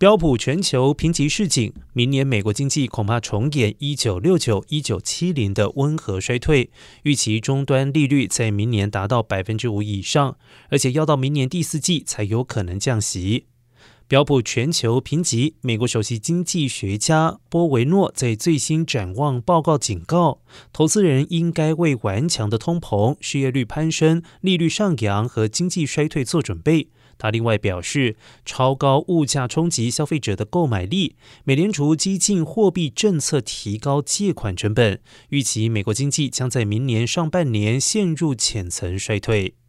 标普全球评级示警，明年美国经济恐怕重演一九六九、一九七零的温和衰退，预期终端利率在明年达到百分之五以上，而且要到明年第四季才有可能降息。标普全球评级，美国首席经济学家波维诺在最新展望报告警告，投资人应该为顽强的通膨、失业率攀升、利率上扬和经济衰退做准备。他另外表示，超高物价冲击消费者的购买力，美联储激进货币政策提高借款成本，预期美国经济将在明年上半年陷入浅层衰退。